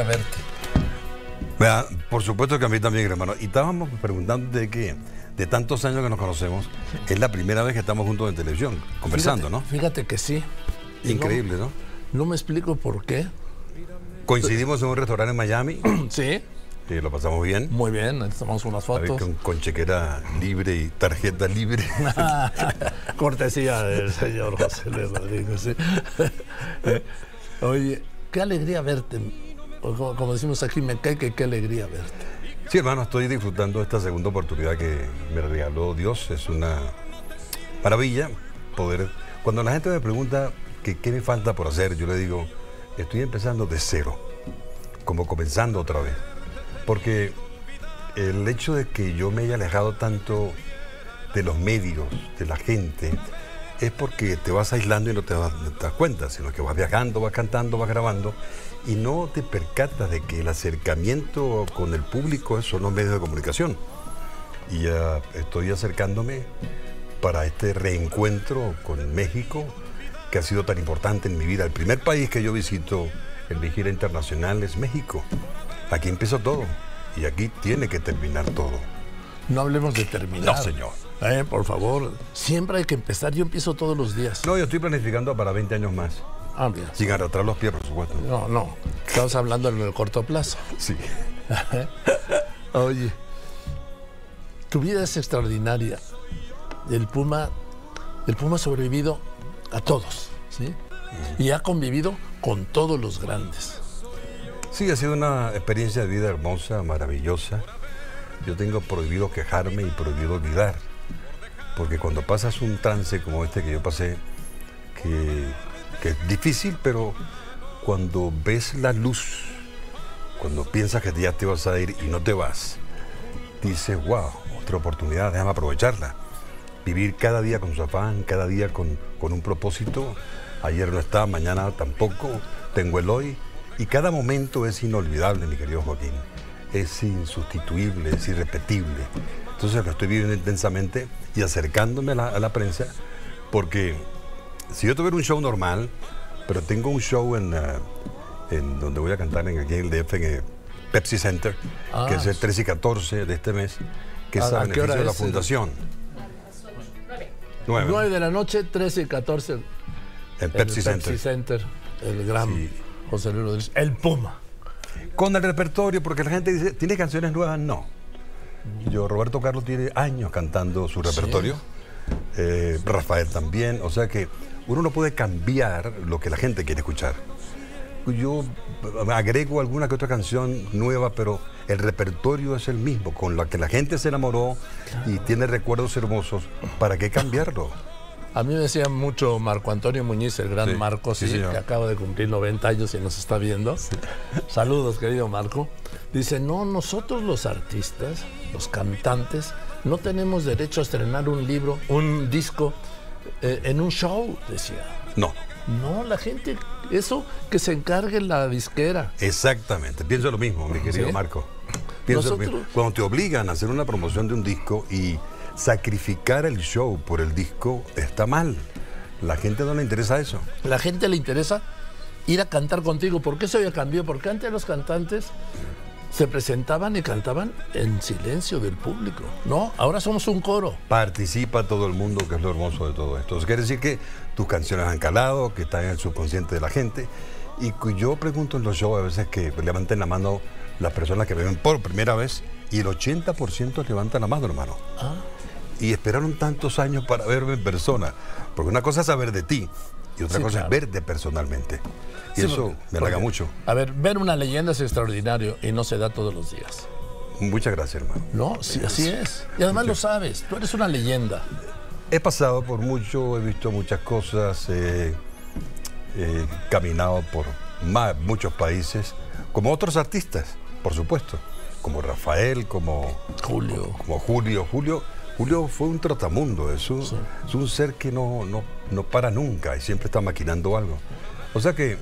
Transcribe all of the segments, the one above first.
a verte. Vea, por supuesto que a mí también, hermano. Y estábamos preguntando de que de tantos años que nos conocemos, es la primera vez que estamos juntos en televisión, conversando, Fíjate- ¿no? Fíjate que sí. Increíble, ¿no? No, no me explico por qué. Coincidimos en un restaurante en Miami, Sí, y lo pasamos bien. muy bien, tomamos unas fotos. con, con chequera libre y tarjeta libre. Cortesía del señor José Luis Rodríguez. sí. Eh, Oye, qué alegría verte. O Como, decimos aquí, me cae que qué alegría verte. Sí, hermano, estoy disfrutando esta segunda oportunidad que me regaló Dios. Es una maravilla poder... Cuando la gente me pregunta qué me falta por hacer, yo le digo, estoy empezando de cero, como comenzando otra vez. Porque el hecho de que yo me haya alejado tanto de los medios, de la gente, es porque te vas aislando y no te das cuenta, sino que vas viajando, vas cantando, vas grabando y no te percatas de que el acercamiento con el público son los medios de comunicación. Y ya estoy acercándome para este reencuentro con México, que ha sido tan importante en mi vida. El primer país que yo visito en mi gira internacional es México. Aquí empezó todo y aquí tiene que terminar todo. No hablemos de terminar. No, señor. Eh, por favor, siempre hay que empezar. Yo empiezo todos los días. No, yo estoy planificando para 20 años más, Sin arrastrar los pies, por supuesto. No, no. Estamos hablando en el corto plazo. Sí. Oye, tu vida es extraordinaria. El Puma, el Puma ha sobrevivido a todos, ¿sí? Y ha convivido con todos los grandes. Sí, ha sido una experiencia de vida hermosa, maravillosa. Yo tengo prohibido quejarme y prohibido olvidar. Porque cuando pasas un trance como este que yo pasé, que, que es difícil, pero cuando ves la luz, cuando piensas que ya te vas a ir y no te vas, dices, wow, otra oportunidad, déjame aprovecharla. Vivir cada día con su afán, cada día con, con un propósito. Ayer no está, mañana tampoco, tengo el hoy. Y cada momento es inolvidable, mi querido Joaquín. Es insustituible, es irrepetible. Entonces lo estoy viviendo intensamente y acercándome a la, a la prensa, porque si yo tuviera un show normal, pero tengo un show en, eh, en donde voy a cantar en, aquí en el DF, en el Pepsi Center, Ah, que es el 13 y 14 de este mes, que es ¿A- a, a beneficio de la es el- fundación. 9. 9 de la noche, 13 y 14. En en Pepsi el Center. Pepsi Center. El gran Sí. José Luis Rodríguez. El Puma. Con el repertorio, porque la gente dice, ¿tiene canciones nuevas? No. Yo, Roberto Carlos tiene años cantando su repertorio. Eh, Rafael también. O sea que uno no puede cambiar lo que la gente quiere escuchar. Yo agrego alguna que otra canción nueva, pero el repertorio es el mismo, con la que la gente se enamoró y tiene recuerdos hermosos. ¿Para qué cambiarlo? A mí me decía mucho Marco Antonio Muñiz, el gran Sí, Marco, sí, sí, señor. que acaba de cumplir 90 años y nos está viendo. Saludos, querido Marco. Dice, no, nosotros los artistas, los cantantes, no tenemos derecho a estrenar un libro, un disco eh, en un show, decía. No, No, la gente, eso que se encargue la disquera. Exactamente, pienso lo mismo, mi querido ¿Sí? Marco. Pienso lo Nosotros- mismo. Cuando te obligan a hacer una promoción de un disco y sacrificar el show por el disco, está mal. La gente no le interesa eso. La gente le interesa ir a cantar contigo. ¿Por qué eso ya cambió? Porque antes los cantantes se presentaban y cantaban en silencio del público. No, ahora somos un coro. Participa todo el mundo, que es lo hermoso de todo esto. Eso quiere decir que tus canciones han calado, que están en el subconsciente de la gente. Y yo pregunto en los shows a veces que levanten la mano las personas que me ven por primera vez y el 80% levantan la mano, hermano. Ah, y esperaron tantos años para verme en persona. Porque una cosa es saber de ti y otra Sí, cosa claro. es verte personalmente. Y Sí, eso porque- me halaga mucho. A ver, ver una leyenda es extraordinario y no se da todos los días. Muchas gracias, hermano. No, sí, así es. Y además lo sabes, tú eres una leyenda. He pasado por mucho, he visto muchas cosas, he, he caminado por muchos países, como otros artistas, por supuesto, como Rafael, como Julio. como Julio. Julio, Julio fue un trotamundo, es un, es un ser que no, no, no para nunca y siempre está maquinando algo. O sea que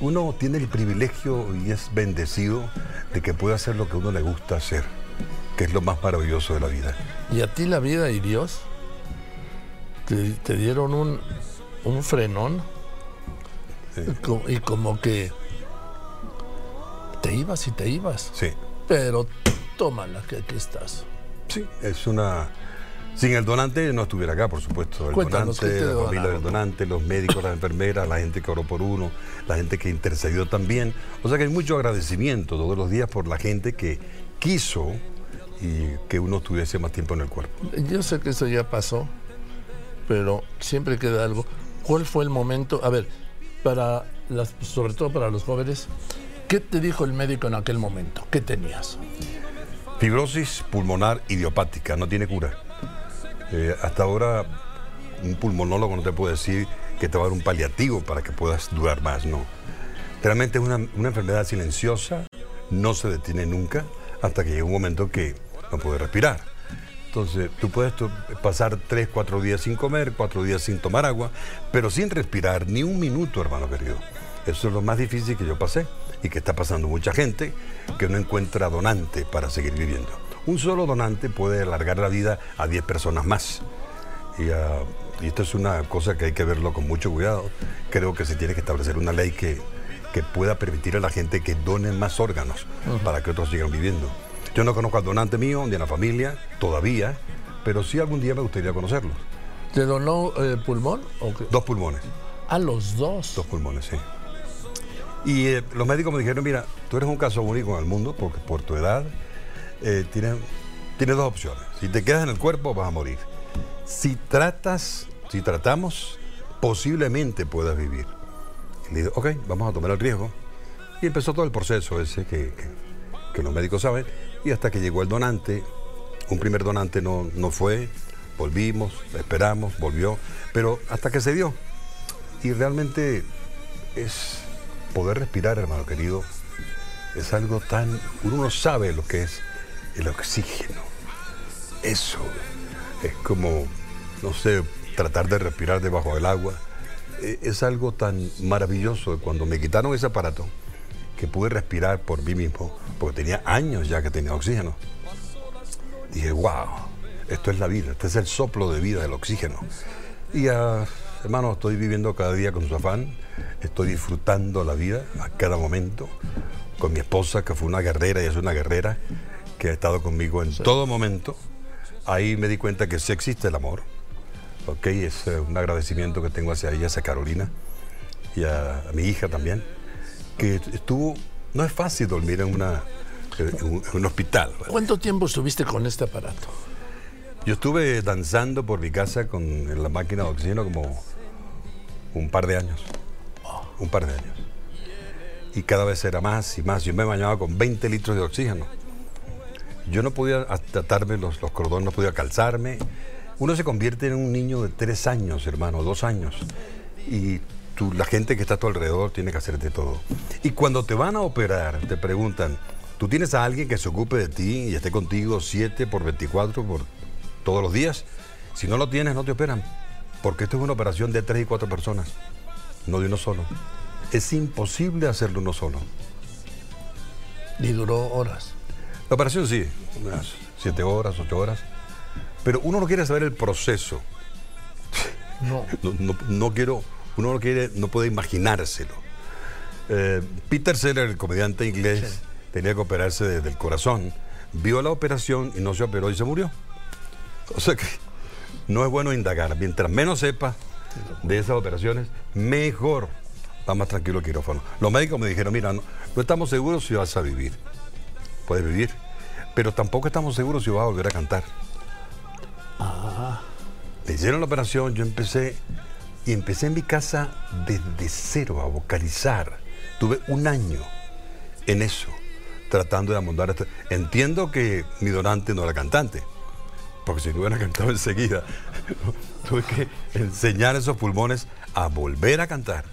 uno tiene el privilegio y es bendecido de que puede hacer lo que uno le gusta hacer, que es lo más maravilloso de la vida. Y a ti la vida y Dios te, te dieron un, un frenón Sí. y como que te te ibas y te ibas. Sí. Pero tómala, que aquí estás. Sí, es una... Sin el donante no estuviera acá, por supuesto. El Cuéntanos, ¿qué donante, te la familia donaron? del donante, los médicos, las enfermeras, la gente que oró por uno, la gente que intercedió también. O sea que hay mucho agradecimiento todos los días por la gente que quiso y que uno tuviese más tiempo en el cuerpo. Yo sé que eso ya pasó, pero siempre queda algo. ¿Cuál fue el momento? A ver, para las, sobre todo para los jóvenes, ¿qué te dijo el médico en aquel momento? ¿Qué tenías? Fibrosis pulmonar idiopática, no tiene cura. Eh, hasta ahora un pulmonólogo no te puede decir que te va a dar un paliativo para que puedas durar más, no. Realmente es una, una enfermedad silenciosa, no se detiene nunca hasta que llega un momento que no puede respirar. Entonces, tú puedes pasar tres, cuatro días sin comer, cuatro días sin tomar agua, pero sin respirar ni un minuto, hermano querido. Eso es lo más difícil que yo pasé y que está pasando mucha gente que no encuentra donante para seguir viviendo. Un solo donante puede alargar la vida a 10 personas más. Y, ah, y esto es una cosa que hay que verlo con mucho cuidado. Creo que se tiene que establecer una ley que, que pueda permitir a la gente que donen más órganos para que otros sigan viviendo. Yo no conozco al donante mío ni a la familia todavía, pero sí algún día me gustaría conocerlos. ¿Te donó eh, pulmón? O qué? Dos pulmones, A los dos. dos pulmones, sí. Y eh, los médicos me dijeron, mira, tú eres un caso único en el mundo porque por tu edad eh, tienes, dos opciones. Si te quedas en el cuerpo vas a morir. Si tratas, si tratamos, posiblemente puedas vivir. Y le dije, ok, vamos a tomar el riesgo. Y empezó todo el proceso ese que, que- que los médicos saben. Y hasta que llegó el donante, un primer donante no, no fue, volvimos, esperamos, volvió, pero hasta que se dio. Y realmente es poder respirar, hermano querido, es algo tan... Uno no sabe lo que es el oxígeno. Eso es como, no sé, tratar de respirar debajo del agua. E- Es algo tan maravilloso. Cuando me quitaron ese aparato, que pude respirar por mí mismo, porque tenía años ya que tenía oxígeno, dije, wow, esto es la vida, este es el soplo de vida del oxígeno. Y ah, hermano, estoy viviendo cada día con su afán, estoy disfrutando la vida a cada momento, con mi esposa, que fue una guerrera y es una guerrera, que ha estado conmigo en todo momento. Ahí me di cuenta que sí existe el amor, ok, es eh, un agradecimiento que tengo hacia ella, hacia Carolina, y a, a mi hija también, que estuvo, no es fácil dormir en, una, en un, en un hospital. ¿Cuánto tiempo estuviste con este aparato? Yo estuve danzando por mi casa con la máquina de oxígeno como un par de años. Un par de años. Y cada vez era más y más. Yo me bañaba con 20 litros de oxígeno. Yo no podía atarme los, los cordones, no podía calzarme. Uno se convierte en un niño de tres años, hermano, dos años. Y tú, la gente que está a tu alrededor tiene que hacerte todo. Y cuando te van a operar, te preguntan, ¿tú tienes a alguien que se ocupe de ti y esté contigo 7 por 24 por todos los días? Si no lo tienes, no te operan. Porque esto es una operación de tres y cuatro personas, no de uno solo. Es imposible hacerlo uno solo. Y duró horas. La operación sí, unas siete horas, ocho horas. Pero uno no quiere saber el proceso. No. No, no- no quiero, uno no quiere, no puede imaginárselo. Eh, Peter Seller, el comediante inglés, tenía que operarse de- del corazón. Vio la operación y no se operó y se murió. O sea que no es bueno indagar. Mientras menos sepa de esas operaciones, mejor. Va más tranquilo el quirófano. Los médicos me dijeron, mira, no, no estamos seguros si vas a vivir. Puedes vivir. Pero tampoco estamos seguros si vas a volver a cantar. Me hicieron la operación, yo empecé y empecé en mi casa desde cero a vocalizar. Tuve un año en eso, tratando de amoldar esto. Entiendo que mi donante no era cantante, porque si no hubiera cantado enseguida, tuve que enseñar esos pulmones a volver a cantar.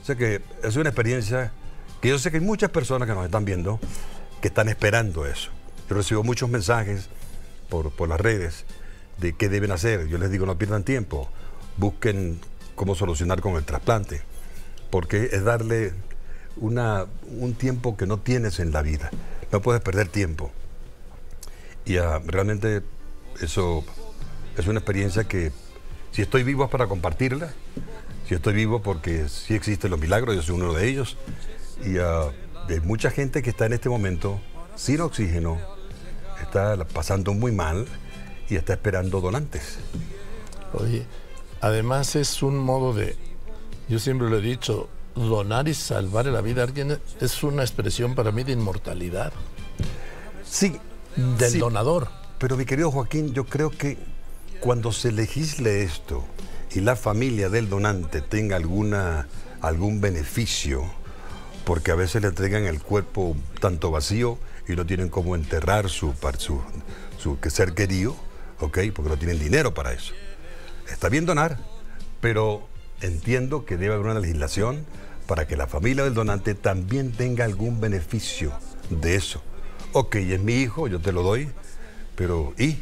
O sea que es una experiencia que yo sé que hay muchas personas que nos están viendo que están esperando eso. Yo recibo muchos mensajes por, por las redes de qué deben hacer. Yo les digo, no pierdan tiempo, busquen cómo solucionar con el trasplante, porque es darle una, un tiempo que no tienes en la vida. No puedes perder tiempo. Y ah, realmente eso es una experiencia que si estoy vivo es para compartirla, si estoy vivo porque sí existen los milagros, yo soy uno de ellos, y ah, hay mucha gente que está en este momento sin oxígeno, está pasando muy mal y está esperando donantes. Oye, además es un modo de, yo siempre lo he dicho, donar y salvar la vida a alguien es una expresión para mí de inmortalidad. Sí. Del donador. Pero mi querido Joaquín, yo creo que cuando se legisle esto y la familia del donante tenga alguna, algún beneficio, porque a veces le entregan el cuerpo tanto vacío y no tienen cómo enterrar su, su, su ser querido, ¿ok? Porque no tienen dinero para eso. Está bien donar, pero entiendo que debe haber una legislación para que la familia del donante también tenga algún beneficio de eso. Ok, es mi hijo, yo te lo doy, pero ¿y?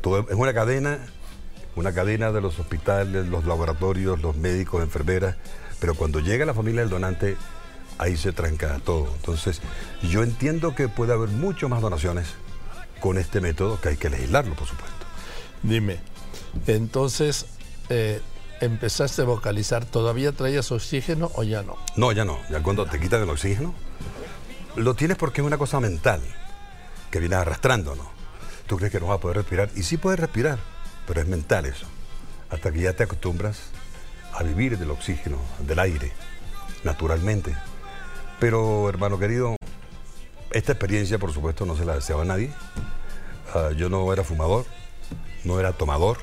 Todo es una cadena, una cadena de los hospitales, los laboratorios, los médicos, enfermeras, pero cuando llega la familia del donante, ahí se tranca todo. Entonces, yo entiendo que puede haber mucho más donaciones con este método, que hay que legislarlo, por supuesto. Dime, entonces, eh, empezaste a vocalizar, ¿todavía traías oxígeno o ya no? No, ya no. Ya cuando te quitan el oxígeno, lo tienes porque es una cosa mental que viene arrastrando, ¿no? Tú crees que no vas a poder respirar y sí puedes respirar, pero es mental eso. Hasta que ya te acostumbras a vivir del oxígeno, del aire, naturalmente. Pero, hermano querido, esta experiencia, por supuesto, no se la deseaba a nadie. Ah, yo no era fumador, no era tomador,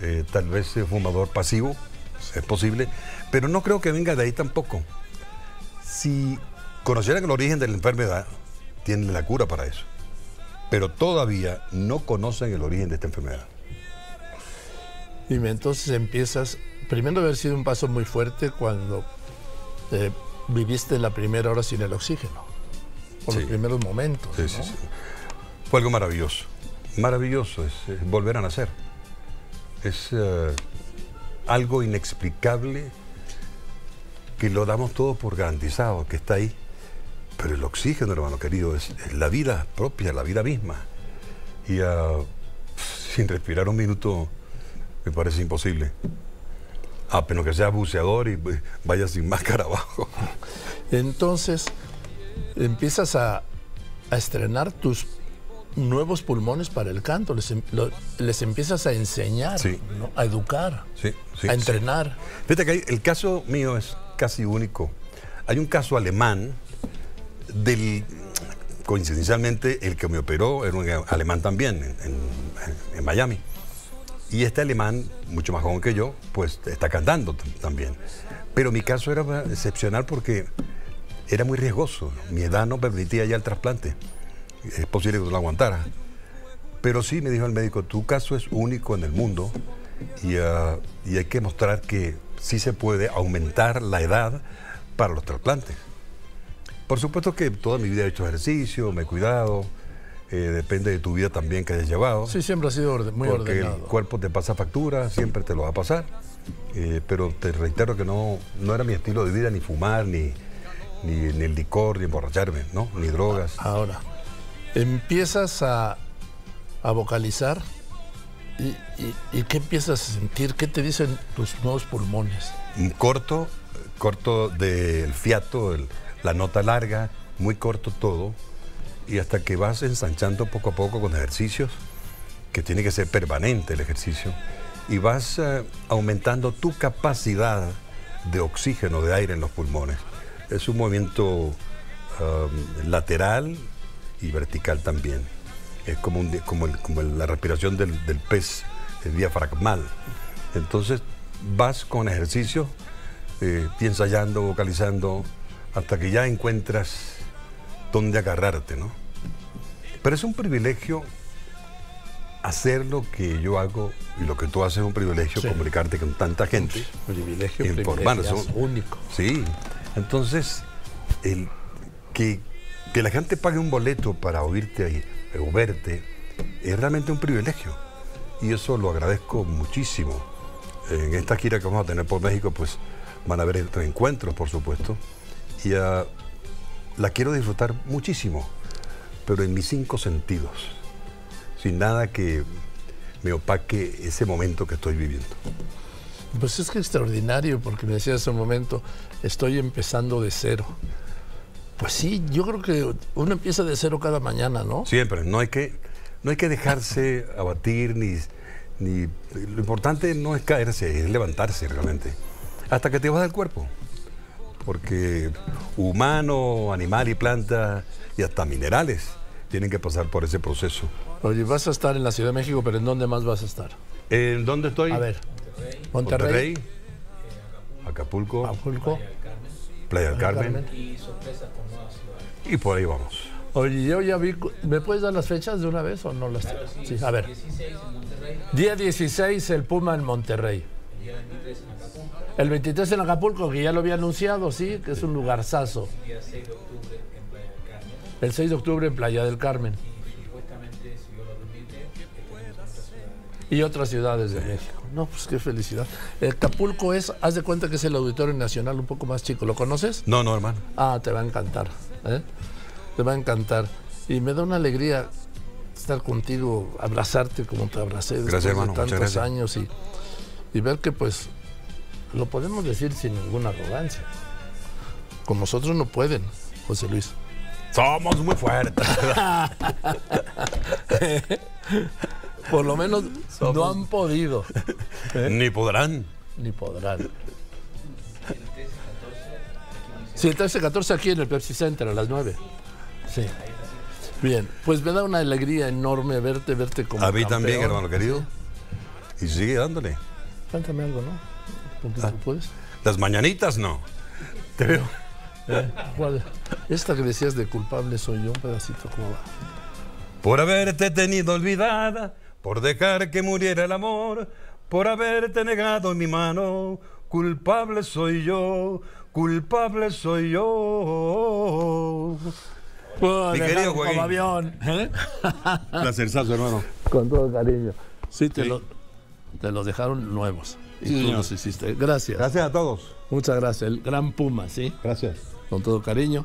eh, tal vez fumador pasivo, es posible, pero no creo que venga de ahí tampoco. Si conocieran el origen de la enfermedad, tienen la cura para eso. Pero todavía no conocen el origen de esta enfermedad. Dime, entonces empiezas, primero haber sido un paso muy fuerte cuando eh, viviste la primera hora sin el oxígeno, por los primeros momentos. Sí, sí, sí. Fue algo maravilloso, maravilloso, es volver a nacer es eh, algo inexplicable que lo damos todo por garantizado, que está ahí. Pero el oxígeno, hermano querido, es, la vida propia, la vida misma. Y ah, sin respirar un minuto me parece imposible. Apenas que sea buceador y pues, vaya sin máscara abajo. Entonces, empiezas a, a estrenar tus nuevos pulmones para el canto, les, em, les empiezas a enseñar, a educar, a entrenar. Fíjate que el caso mío es casi único. Hay un caso alemán del, coincidencialmente, el que me operó era un alemán también, en, Miami. Y este alemán, mucho más joven que yo, pues está cantando también. Pero mi caso era excepcional porque era muy riesgoso. Mi edad no permitía ya el trasplante es posible que lo aguantara. Pero sí, me dijo el médico, tu caso es único en el mundo ah, y, hay que mostrar que sí se puede aumentar la edad para los trasplantes. Por supuesto que toda mi vida he hecho ejercicio, me he cuidado, eh, depende de tu vida también que hayas llevado. Sí, siempre ha sido muy porque ordenado. el cuerpo te pasa factura, siempre te lo va a pasar. Eh, pero te reitero que no, no era mi estilo de vida ni fumar, ni, ni, ni el licor, ni emborracharme, ¿no? Ni drogas. Ahora, empiezas a, vocalizar y, qué empiezas a sentir, qué te dicen tus nuevos pulmones. Un corto, corto del fiato, la nota larga, muy corto todo, y hasta que vas ensanchando poco a poco con ejercicios, que tiene que ser permanente el ejercicio, y vas eh, aumentando tu capacidad de oxígeno, de aire en los pulmones. Es un movimiento um, lateral y vertical también. Es como, un, como, la respiración del, pez diafragmal. Entonces vas con ejercicio, eh, ensayando, vocalizando, hasta que ya encuentras dónde agarrarte, ¿no? Pero es un privilegio hacer lo que yo hago y lo que tú haces es un privilegio comunicarte con tanta gente. privilegio, privilegio único. Sí, entonces el que que la gente pague un boleto para oírte ahí, o verte, es realmente un privilegio. Y eso lo agradezco muchísimo. En esta gira que vamos a tener por México, pues van a haber estos encuentros, por supuesto. Y ah, la quiero disfrutar muchísimo, pero en mis cinco sentidos, sin nada que me opaque ese momento que estoy viviendo. Pues es que extraordinario, porque me decía hace un momento, estoy empezando de cero. Pues sí, yo creo que uno empieza de cero cada mañana, ¿no? Siempre, no hay que, no hay que dejarse abatir ni, ni... Lo importante no es caerse, es levantarse realmente. Hasta que te vas del cuerpo. Porque humano, animal y planta y hasta minerales tienen que pasar por ese proceso. Oye, vas a estar en la Ciudad de México, pero ¿en dónde más vas a estar? ¿En dónde estoy? A ver. Monterrey. Monterrey, Acapulco, Acapulco. Playa del Carmen. Carmen. Y por ahí vamos. Oye, yo ya vi. ¿Me puedes dar las fechas de una vez o no las sí. A ver. Día 16 el Puma en Monterrey. El 23 en Acapulco, que ya lo había anunciado, sí, que es un lugarzazo. El 6 de octubre en Playa del Carmen. Y otras ciudades de México. No, pues qué felicidad. El Acapulco es, haz de cuenta que es el Auditorio Nacional un poco más chico. ¿Lo conoces? No, no, hermano. Ah, te va a encantar. ¿eh? Te va a encantar. Y me da una alegría estar contigo, abrazarte como te abracé después Gracias, hermano. de tantos años y, y ver que pues lo podemos decir sin ninguna arrogancia. Con nosotros no pueden, José Luis. Somos muy fuertes. Por lo menos no han podido, Ni podrán. ni podrán. Sí, el 13-14 aquí en el Pepsi Center a las 9. Sí. Bien, pues me da una alegría enorme verte, verte como A mí campeón. también, hermano querido. Y sigue dándole. Cántame algo, ¿no? ¿Por qué Ah. tú puedes? Las mañanitas no. Te veo. Eh, ¿Cuál? Esta que decías de culpable soy yo, un pedacito, ¿cómo va? Por haberte tenido olvidada, por dejar que muriera el amor, por haberte negado mi mano, culpable soy yo, culpable soy yo. Pues, Mi querido como Joaquín. avión. ¿eh? Placerzazo, hermano. Con todo cariño. Sí, te, Sí. Lo, te los dejaron nuevos. Y Sí, tú señor. los hiciste. Gracias. Gracias a todos. Muchas gracias. El gran Puma, ¿sí? Gracias. Con todo cariño.